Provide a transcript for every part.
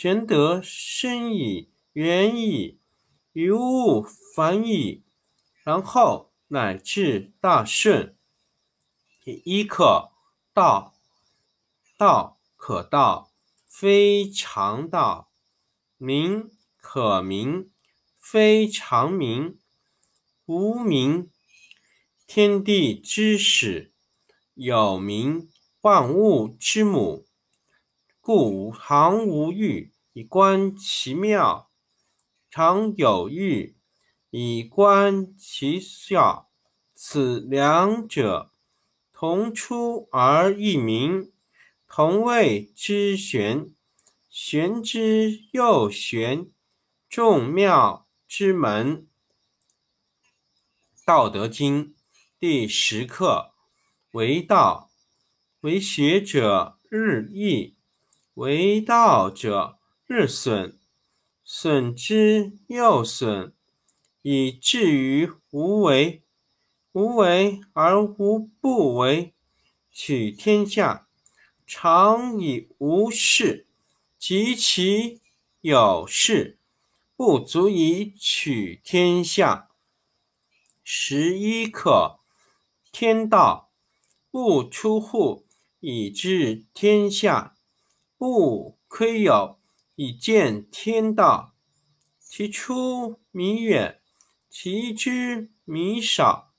玄德生矣，远矣，于物反矣，然后乃至大顺。第一课：道。道可道，非常道；名可名，非常名。无名，天地之始；有名，万物之母。故常无欲，以观其妙；常有欲，以观其效。此两者，同出而异名，同谓之玄。玄之又玄，众妙之门。道德经第十课：为道，为学者日益。为道者，日损，损之又损，以至于无为。无为而无不为。取天下常以无事，及其有事，不足以取天下。十一课：天道不出户，以知天下。不窥有，以见天道。其出弥远，其知弥少。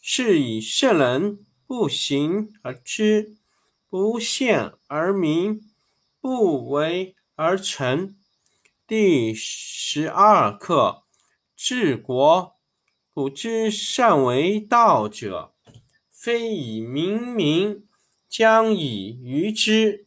是以圣人不行而知，不见而明，不为而成。第十二课：治国。古之善为道者，非以明民，将以愚之。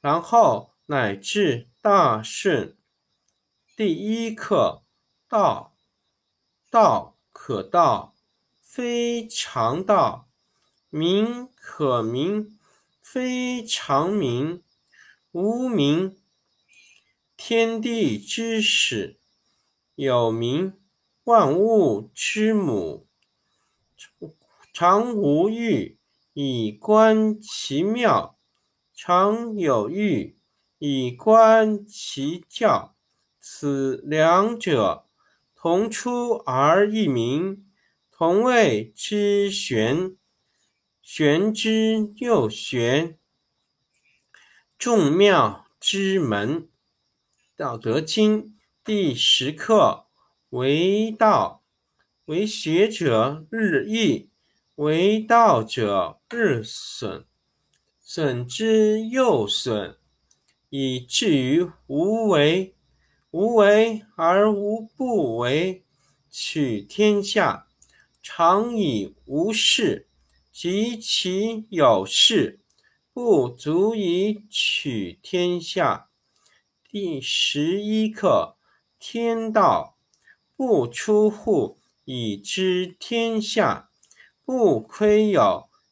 然后。乃至大顺。第一课：道。道可道，非常道；名可名，非常名。无名，天地之始；有名，万物之母。常无欲，以观其妙；常有欲。以观其教，此两者，同出而异名，同谓之玄。玄之又玄，众妙之门。道德经第十课：为道，为学者日益，为道者日损，损之又损。以至于无为。无为而无不为，取天下常以无事，及其有事，不足以取天下。第十一课：天道不出户，以知天下；不窥有，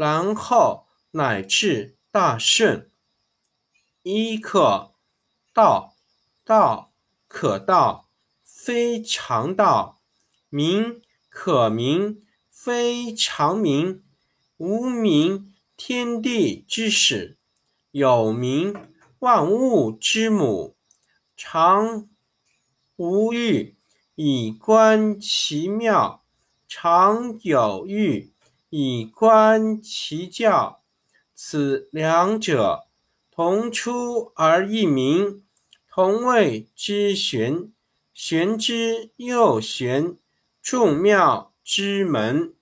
然后乃至大圣。一可，道，道可道。非常道，名可名，非常名。无名，天地之始；有名，万物之母。常无欲，以观其妙；常有欲，以观其教。此两者，同出而异名，同谓之玄。玄之又玄，众妙之门。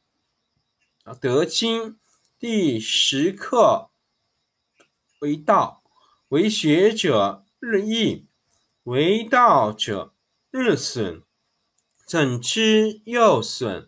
德经第十课：为道，为学者日益，为道者日损，损之又损，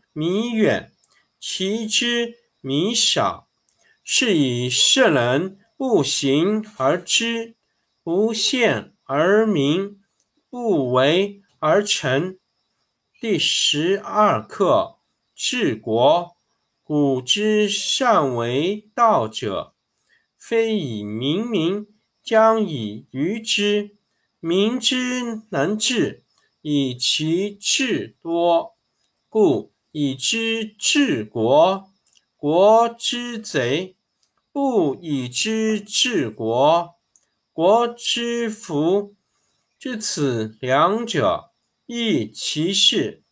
弥远，其知弥少。是以圣人不行而知，不见而明。不为而成。第十二课：治国。古之善为道者，非以明民，将以愚之。民之能治，以其智多。故以知治国。国之贼，不以知治国，国之福。知此两者，亦其事。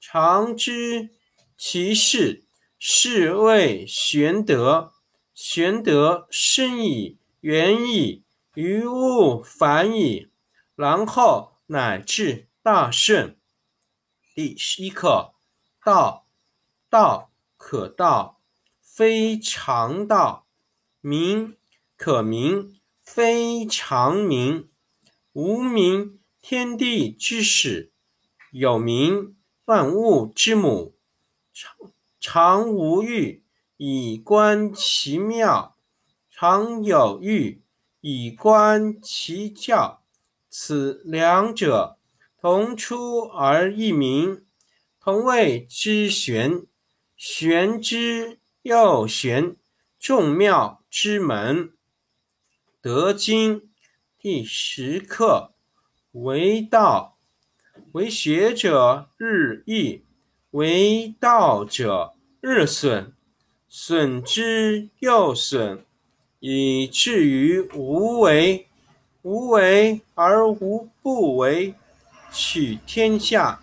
常知其事，是谓玄德。玄德深矣，远矣，于物反矣，然后乃至大圣。第十一课：道，道可道，非常道；名可名，非常名。无名，天地之始；有名，万物之母。常常无欲，以观其妙；常有欲，以观其教。此两者，同出而异名，同谓之玄。玄之又玄，众妙之门。德经。第十课：为道，为学者日益，为道者日损，损之又损，以至于无为。无为而无不为，取天下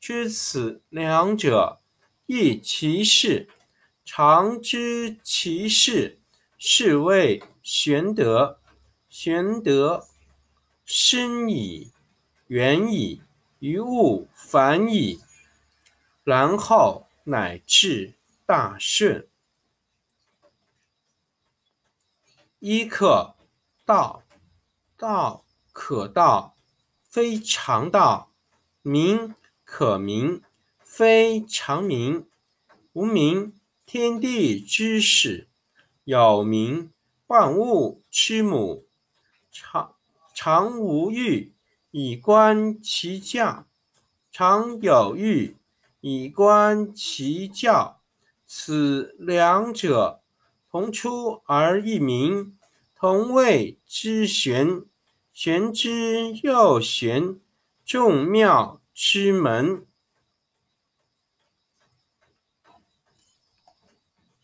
知此两者，亦其事。常知其事，是谓。玄德，玄德深矣，远矣，于物反矣，然后乃至大顺。一课，道，道可道，非常道；名可名，非常名。无名，天地之始；有名。万物之母，常常无欲，以观其教；常有欲，以观其教。此两者，同出而异名，同谓之玄。玄之又玄，众妙西门。